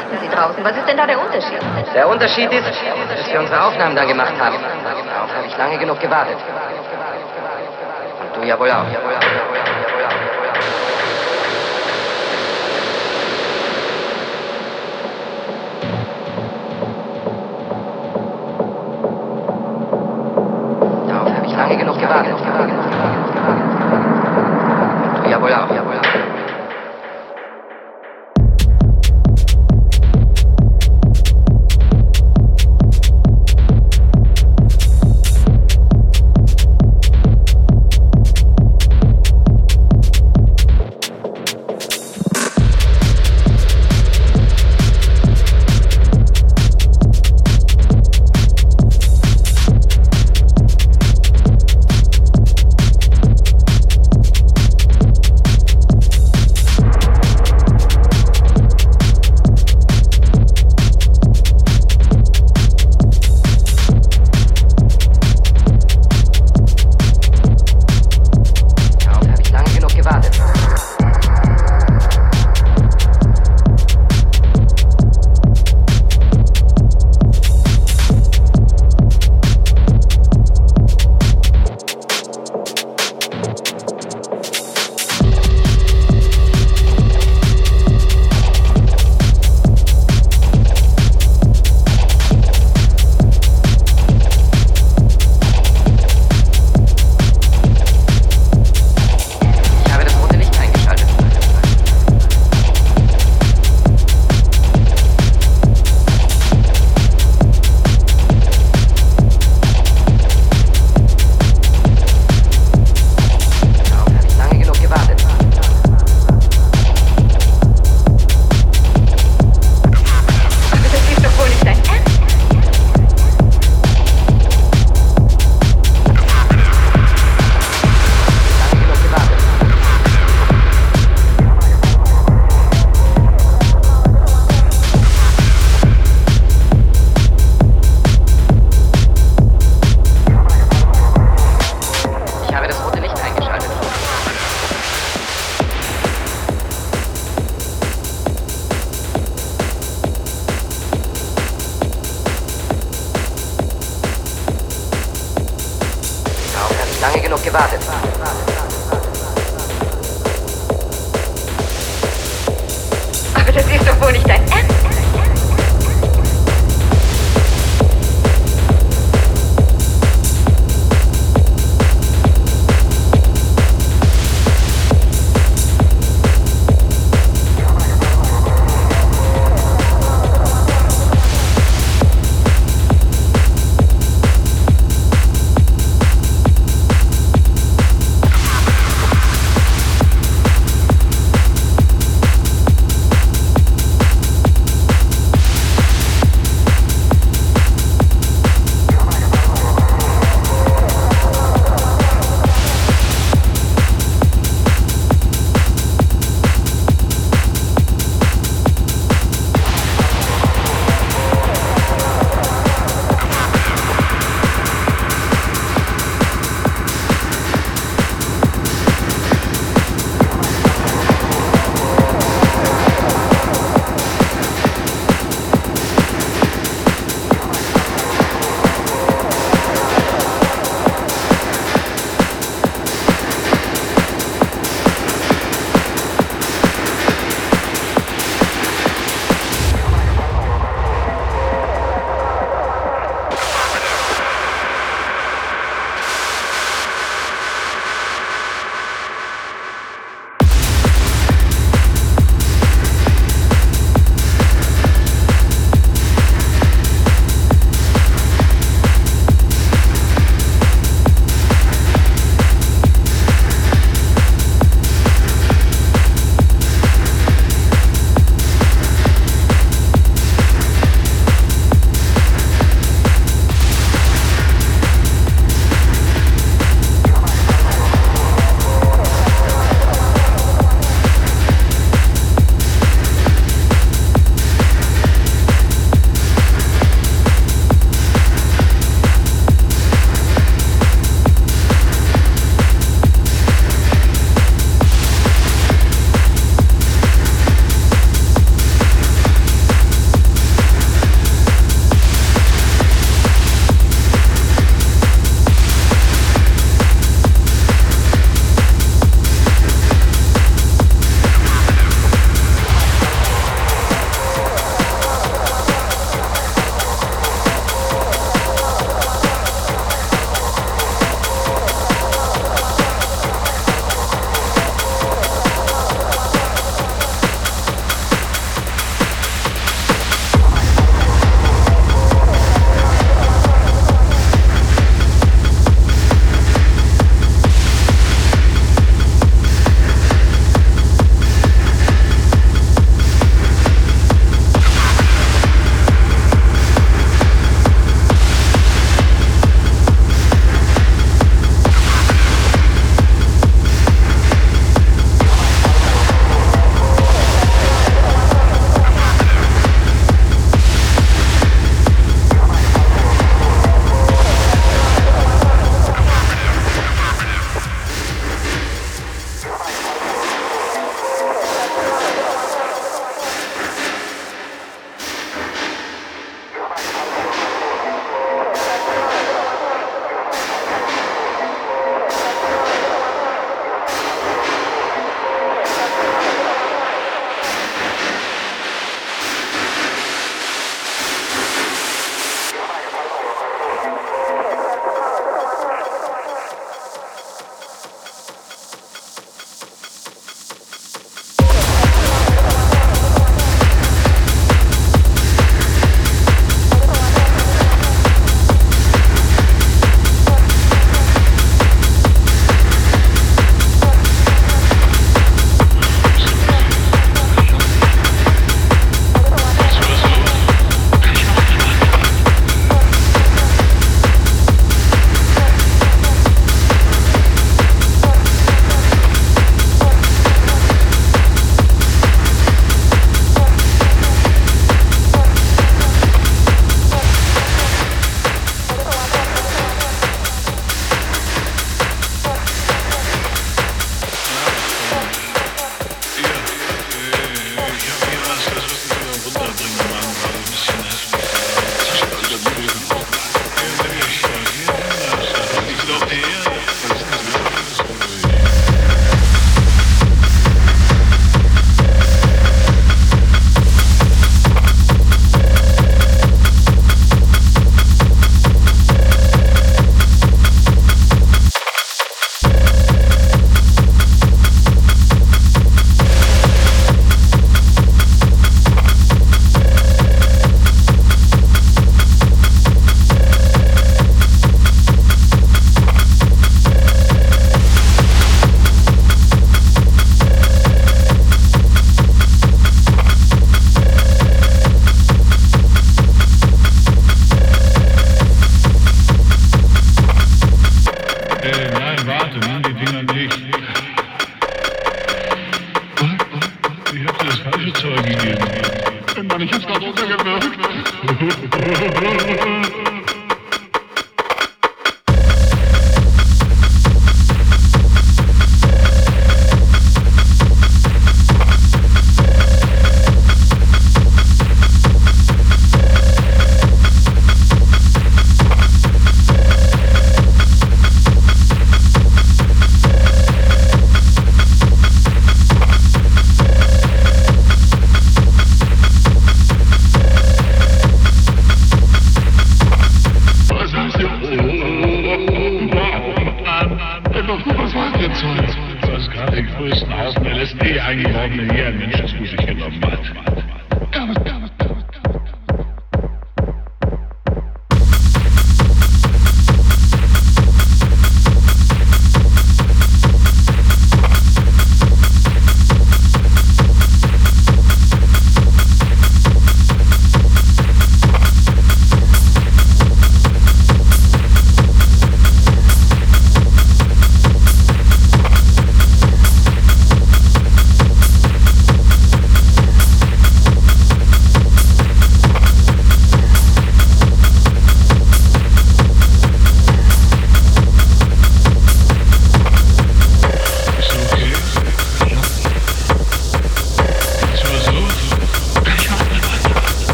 machten Sie draußen? Was ist denn da der Unterschied? Der Unterschied ist, dass wir unsere Aufnahmen da gemacht haben. Darauf habe ich lange genug gewartet. Und du ja wohl auch.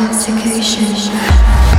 Intoxication.